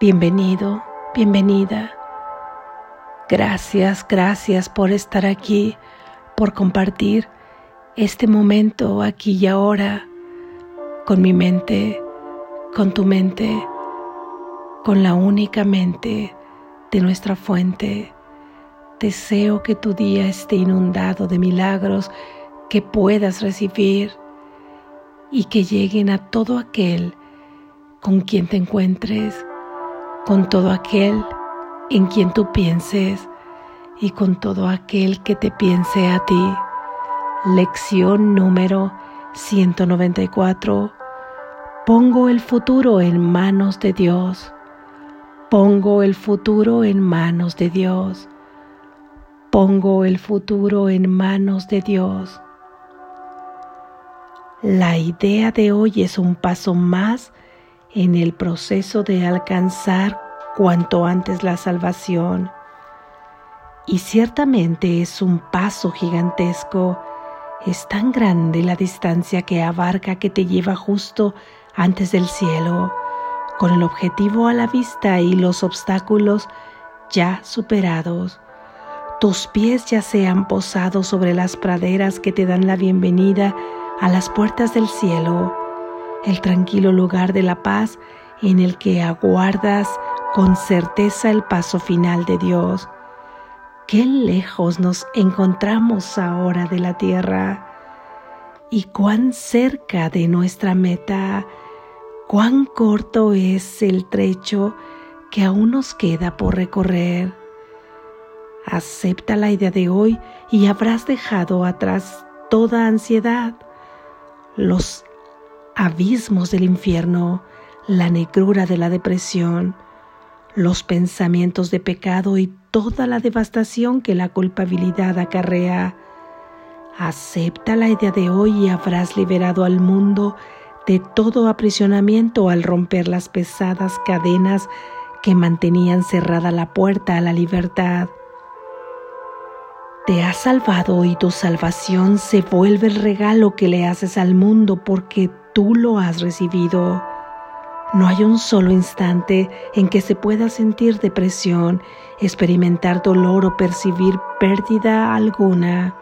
Bienvenido, bienvenida. Gracias, gracias por estar aquí, por compartir este momento aquí y ahora con mi mente, con tu mente, con la única mente de nuestra fuente. Deseo que tu día esté inundado de milagros que puedas recibir y que lleguen a todo aquel con quien te encuentres, con todo aquel en quien tú pienses y con todo aquel que te piense a ti. Lección número 194. Pongo el futuro en manos de Dios. Pongo el futuro en manos de Dios. Pongo el futuro en manos de Dios. La idea de hoy es un paso más en el proceso de alcanzar cuanto antes la salvación. Y ciertamente es un paso gigantesco. Es tan grande la distancia que abarca que te lleva justo antes del cielo, con el objetivo a la vista y los obstáculos ya superados. Tus pies ya se han posado sobre las praderas que te dan la bienvenida a las puertas del cielo, el tranquilo lugar de la paz en el que aguardas con certeza el paso final de Dios. Qué lejos nos encontramos ahora de la tierra y cuán cerca de nuestra meta, cuán corto es el trecho que aún nos queda por recorrer. Acepta la idea de hoy y habrás dejado atrás toda ansiedad, los abismos del infierno, la negrura de la depresión, los pensamientos de pecado y toda la devastación que la culpabilidad acarrea. Acepta la idea de hoy y habrás liberado al mundo de todo aprisionamiento al romper las pesadas cadenas que mantenían cerrada la puerta a la libertad. Te has salvado y tu salvación se vuelve el regalo que le haces al mundo porque tú lo has recibido. No hay un solo instante en que se pueda sentir depresión, experimentar dolor o percibir pérdida alguna.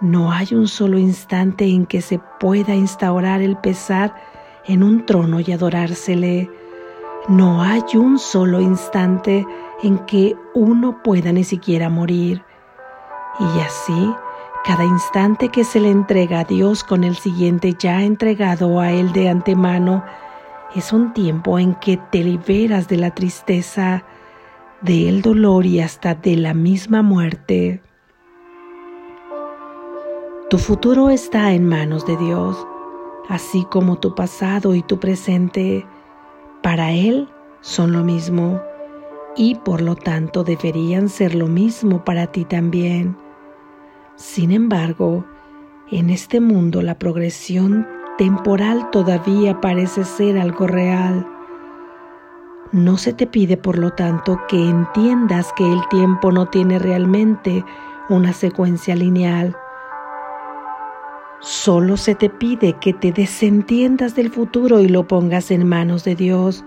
No hay un solo instante en que se pueda instaurar el pesar en un trono y adorársele. No hay un solo instante en que uno pueda ni siquiera morir. Y así, cada instante que se le entrega a Dios con el siguiente ya entregado a Él de antemano, es un tiempo en que te liberas de la tristeza, del dolor y hasta de la misma muerte. Tu futuro está en manos de Dios, así como tu pasado y tu presente. Para Él son lo mismo y por lo tanto deberían ser lo mismo para ti también. Sin embargo, en este mundo la progresión temporal todavía parece ser algo real. No se te pide, por lo tanto, que entiendas que el tiempo no tiene realmente una secuencia lineal. Solo se te pide que te desentiendas del futuro y lo pongas en manos de Dios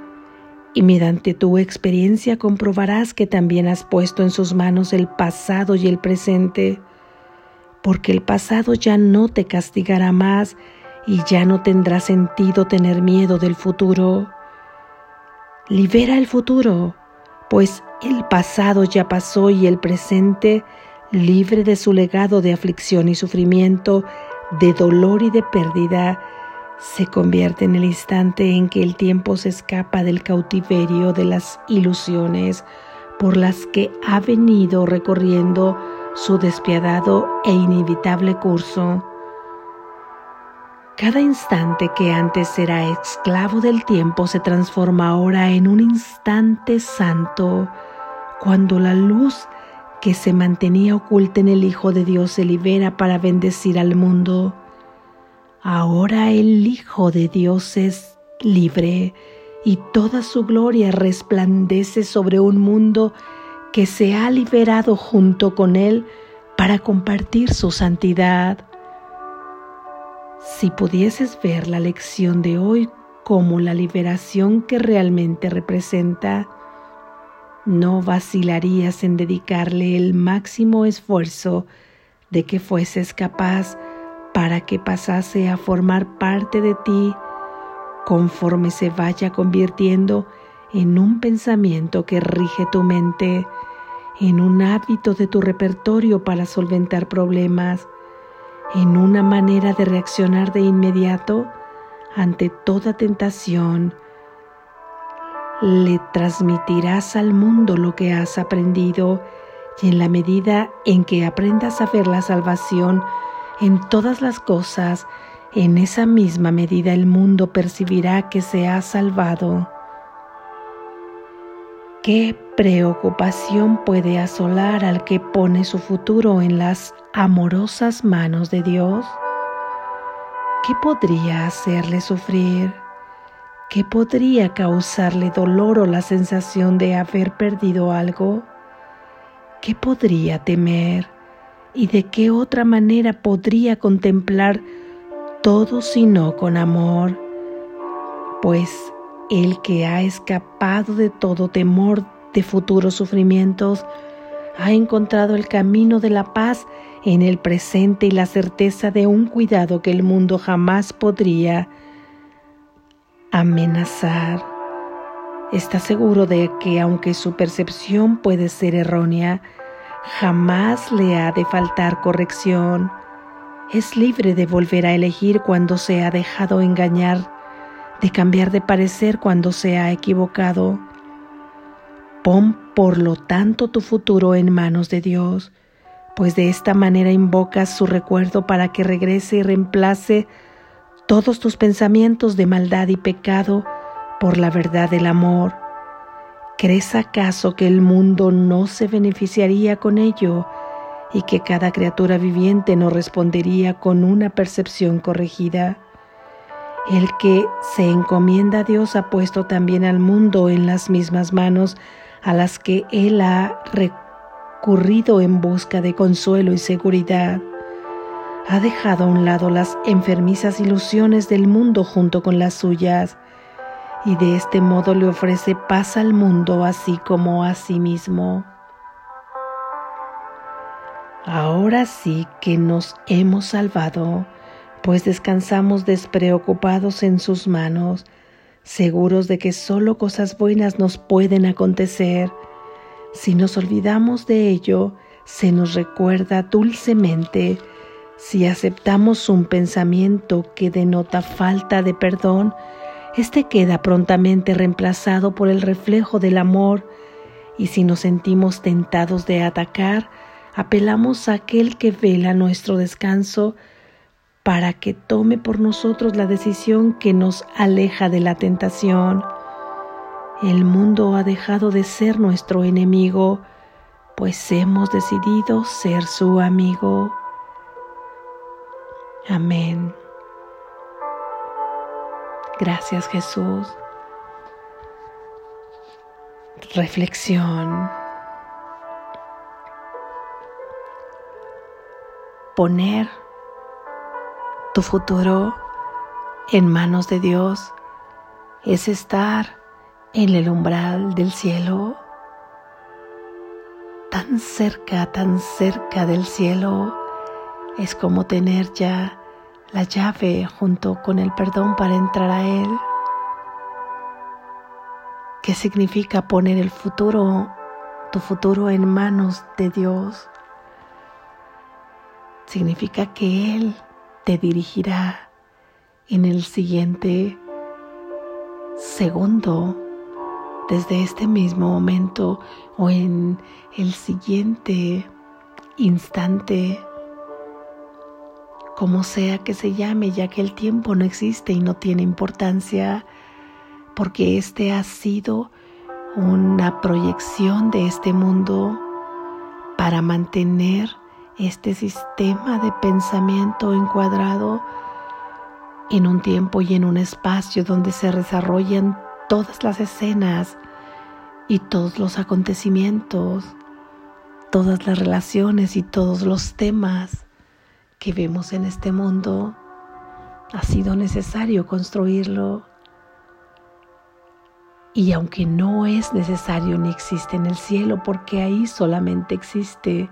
y mediante tu experiencia comprobarás que también has puesto en sus manos el pasado y el presente, porque el pasado ya no te castigará más y ya no tendrá sentido tener miedo del futuro. Libera el futuro, pues el pasado ya pasó y el presente, libre de su legado de aflicción y sufrimiento, de dolor y de pérdida, se convierte en el instante en que el tiempo se escapa del cautiverio de las ilusiones por las que ha venido recorriendo su despiadado e inevitable curso. Cada instante que antes era esclavo del tiempo se transforma ahora en un instante santo, cuando la luz que se mantenía oculta en el Hijo de Dios se libera para bendecir al mundo. Ahora el Hijo de Dios es libre y toda su gloria resplandece sobre un mundo que se ha liberado junto con Él para compartir su santidad. Si pudieses ver la lección de hoy como la liberación que realmente representa, no vacilarías en dedicarle el máximo esfuerzo de que fueses capaz para que pasase a formar parte de ti conforme se vaya convirtiendo en un pensamiento que rige tu mente, en un hábito de tu repertorio para solventar problemas, en una manera de reaccionar de inmediato ante toda tentación. Le transmitirás al mundo lo que has aprendido y en la medida en que aprendas a ver la salvación en todas las cosas, en esa misma medida el mundo percibirá que se ha salvado. ¿Qué preocupación puede asolar al que pone su futuro en las amorosas manos de Dios? ¿Qué podría hacerle sufrir? ¿Qué podría causarle dolor o la sensación de haber perdido algo? ¿Qué podría temer? ¿Y de qué otra manera podría contemplar todo sino con amor? Pues el que ha escapado de todo temor de futuros sufrimientos, ha encontrado el camino de la paz en el presente y la certeza de un cuidado que el mundo jamás podría amenazar. Está seguro de que aunque su percepción puede ser errónea, jamás le ha de faltar corrección. Es libre de volver a elegir cuando se ha dejado engañar, de cambiar de parecer cuando se ha equivocado. Pon por lo tanto tu futuro en manos de Dios pues de esta manera invocas su recuerdo para que regrese y reemplace todos tus pensamientos de maldad y pecado por la verdad del amor. ¿Crees acaso que el mundo no se beneficiaría con ello y que cada criatura viviente no respondería con una percepción corregida? El que se encomienda a Dios ha puesto también al mundo en las mismas manos a las que Él ha corrido en busca de consuelo y seguridad. Ha dejado a un lado las enfermizas ilusiones del mundo junto con las suyas y de este modo le ofrece paz al mundo así como a sí mismo. Ahora sí que nos hemos salvado, pues descansamos despreocupados en sus manos, seguros de que solo cosas buenas nos pueden acontecer si nos olvidamos de ello, se nos recuerda dulcemente. Si aceptamos un pensamiento que denota falta de perdón, éste queda prontamente reemplazado por el reflejo del amor, y si nos sentimos tentados de atacar, apelamos a aquel que vela nuestro descanso para que tome por nosotros la decisión que nos aleja de la tentación. El mundo ha dejado de ser nuestro enemigo, pues hemos decidido ser su amigo. Amén. Gracias Jesús. Reflexión. Poner tu futuro en manos de Dios es estar en el umbral del cielo, tan cerca, tan cerca del cielo, es como tener ya la llave junto con el perdón para entrar a Él. ¿Qué significa poner el futuro, tu futuro en manos de Dios? Significa que Él te dirigirá en el siguiente segundo desde este mismo momento o en el siguiente instante, como sea que se llame, ya que el tiempo no existe y no tiene importancia, porque este ha sido una proyección de este mundo para mantener este sistema de pensamiento encuadrado en un tiempo y en un espacio donde se desarrollan todas las escenas y todos los acontecimientos, todas las relaciones y todos los temas que vemos en este mundo, ha sido necesario construirlo. Y aunque no es necesario ni existe en el cielo, porque ahí solamente existe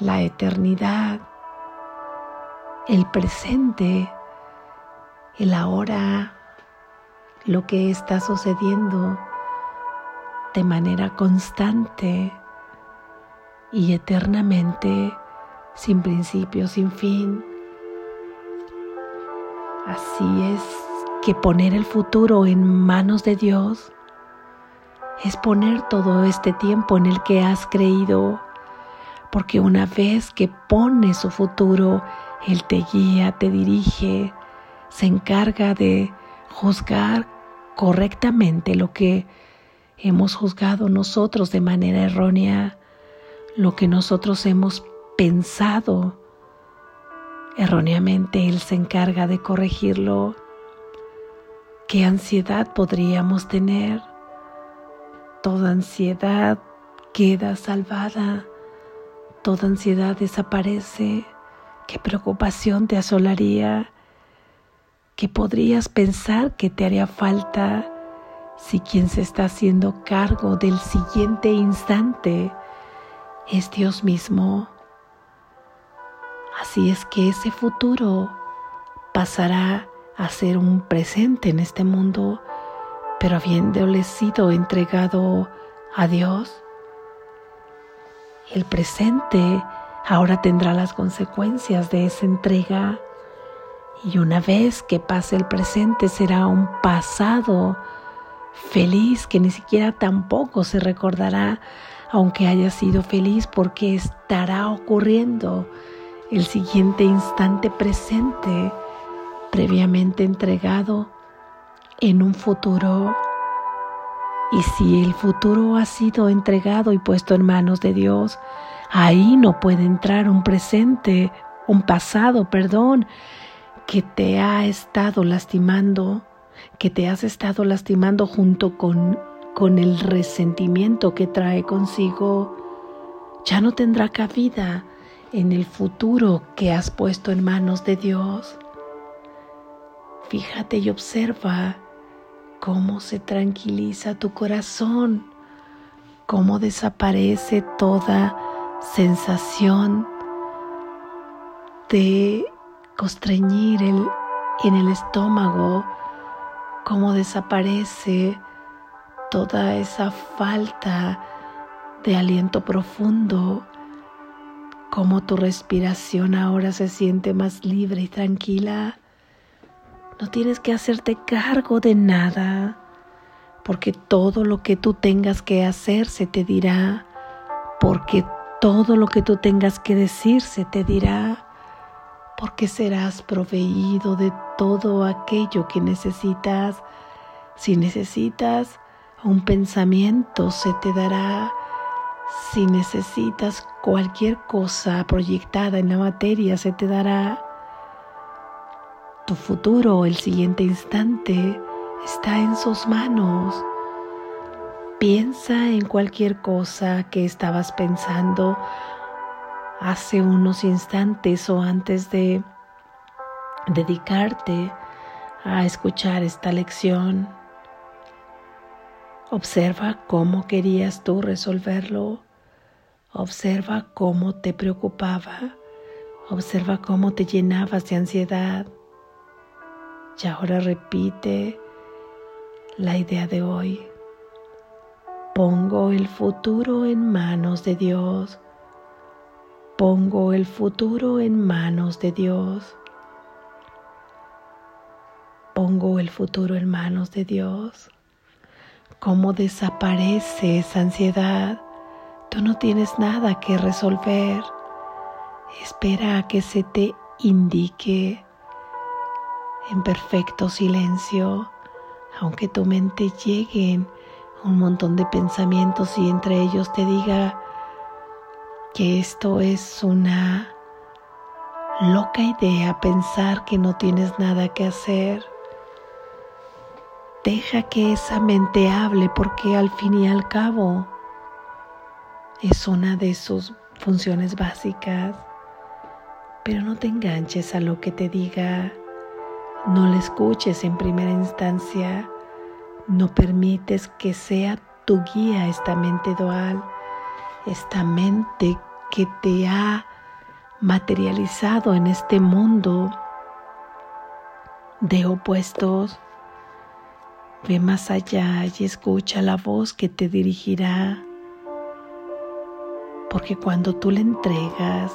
la eternidad, el presente, el ahora, lo que está sucediendo de manera constante y eternamente, sin principio, sin fin. Así es que poner el futuro en manos de Dios es poner todo este tiempo en el que has creído, porque una vez que pones su futuro, Él te guía, te dirige, se encarga de juzgar correctamente lo que hemos juzgado nosotros de manera errónea, lo que nosotros hemos pensado erróneamente, Él se encarga de corregirlo. ¿Qué ansiedad podríamos tener? Toda ansiedad queda salvada, toda ansiedad desaparece. ¿Qué preocupación te asolaría? ¿Qué podrías pensar que te haría falta si quien se está haciendo cargo del siguiente instante es Dios mismo? Así es que ese futuro pasará a ser un presente en este mundo, pero habiéndole sido entregado a Dios, el presente ahora tendrá las consecuencias de esa entrega y una vez que pase el presente será un pasado feliz que ni siquiera tampoco se recordará aunque haya sido feliz porque estará ocurriendo el siguiente instante presente previamente entregado en un futuro. Y si el futuro ha sido entregado y puesto en manos de Dios, ahí no puede entrar un presente, un pasado, perdón, que te ha estado lastimando, que te has estado lastimando junto con, con el resentimiento que trae consigo, ya no tendrá cabida en el futuro que has puesto en manos de Dios. Fíjate y observa cómo se tranquiliza tu corazón, cómo desaparece toda sensación de constreñir el, en el estómago, cómo desaparece toda esa falta de aliento profundo, cómo tu respiración ahora se siente más libre y tranquila. No tienes que hacerte cargo de nada, porque todo lo que tú tengas que hacer se te dirá, porque todo lo que tú tengas que decir se te dirá, porque serás proveído de todo aquello que necesitas. Si necesitas un pensamiento, se te dará. Si necesitas cualquier cosa proyectada en la materia, se te dará tu futuro, el siguiente instante, está en sus manos. Piensa en cualquier cosa que estabas pensando hace unos instantes o antes de dedicarte a escuchar esta lección. Observa cómo querías tú resolverlo. Observa cómo te preocupaba. Observa cómo te llenabas de ansiedad. Y ahora repite la idea de hoy. Pongo el futuro en manos de Dios. Pongo el futuro en manos de Dios. Pongo el futuro en manos de Dios. ¿Cómo desaparece esa ansiedad? Tú no tienes nada que resolver. Espera a que se te indique en perfecto silencio, aunque tu mente lleguen un montón de pensamientos y entre ellos te diga que esto es una loca idea pensar que no tienes nada que hacer. Deja que esa mente hable porque al fin y al cabo es una de sus funciones básicas. Pero no te enganches a lo que te diga no le escuches en primera instancia, no permites que sea tu guía esta mente dual, esta mente que te ha materializado en este mundo de opuestos. Ve más allá y escucha la voz que te dirigirá. Porque cuando tú le entregas,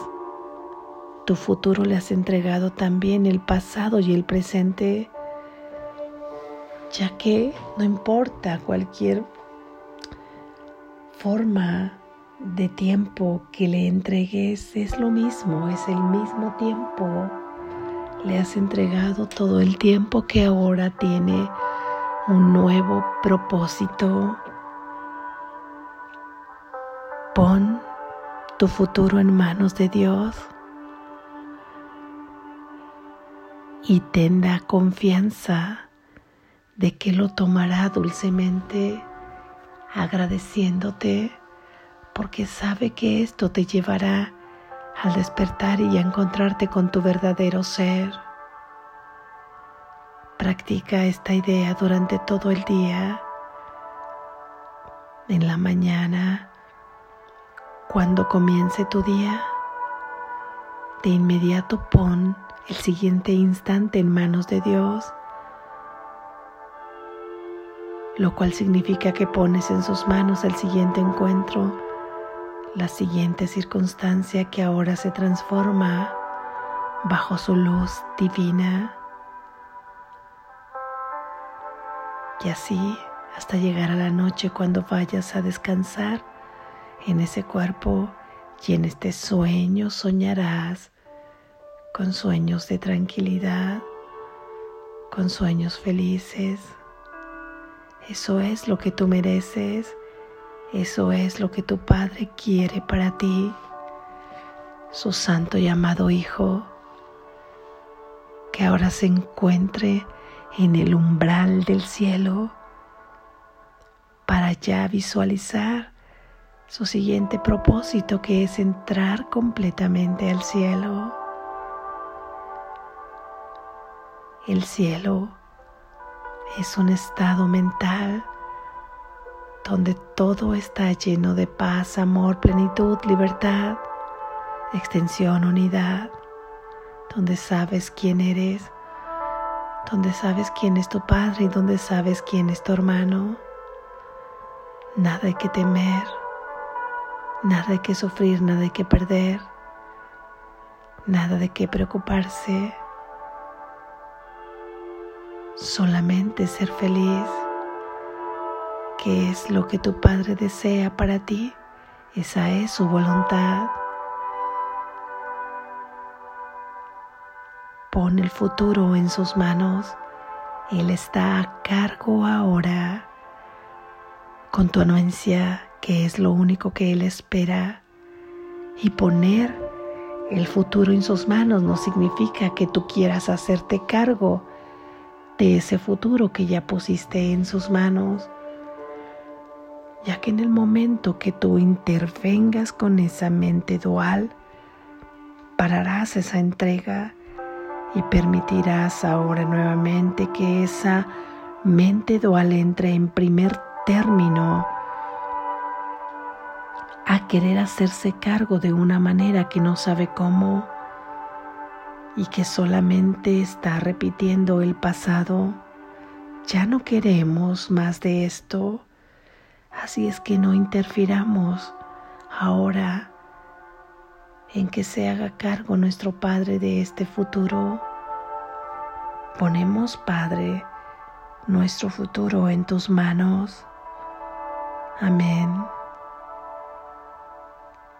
tu futuro le has entregado también el pasado y el presente, ya que no importa cualquier forma de tiempo que le entregues, es lo mismo, es el mismo tiempo. Le has entregado todo el tiempo que ahora tiene un nuevo propósito. Pon tu futuro en manos de Dios. Y ten la confianza de que lo tomará dulcemente, agradeciéndote, porque sabe que esto te llevará al despertar y a encontrarte con tu verdadero ser. Practica esta idea durante todo el día, en la mañana, cuando comience tu día. De inmediato pon el siguiente instante en manos de Dios, lo cual significa que pones en sus manos el siguiente encuentro, la siguiente circunstancia que ahora se transforma bajo su luz divina. Y así hasta llegar a la noche cuando vayas a descansar en ese cuerpo y en este sueño soñarás con sueños de tranquilidad, con sueños felices. Eso es lo que tú mereces, eso es lo que tu Padre quiere para ti, su santo y amado Hijo, que ahora se encuentre en el umbral del cielo para ya visualizar su siguiente propósito que es entrar completamente al cielo. El cielo es un estado mental donde todo está lleno de paz, amor, plenitud, libertad, extensión, unidad, donde sabes quién eres, donde sabes quién es tu padre y donde sabes quién es tu hermano. Nada hay que temer, nada hay que sufrir, nada hay que perder, nada de qué preocuparse solamente ser feliz, que es lo que tu Padre desea para ti, esa es su voluntad. Pon el futuro en sus manos, Él está a cargo ahora con tu anuencia, que es lo único que Él espera, y poner el futuro en sus manos no significa que tú quieras hacerte cargo de ese futuro que ya pusiste en sus manos, ya que en el momento que tú intervengas con esa mente dual, pararás esa entrega y permitirás ahora nuevamente que esa mente dual entre en primer término a querer hacerse cargo de una manera que no sabe cómo y que solamente está repitiendo el pasado, ya no queremos más de esto. Así es que no interfiramos ahora en que se haga cargo nuestro Padre de este futuro. Ponemos, Padre, nuestro futuro en tus manos. Amén.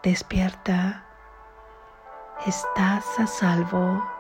Despierta estás a salvo.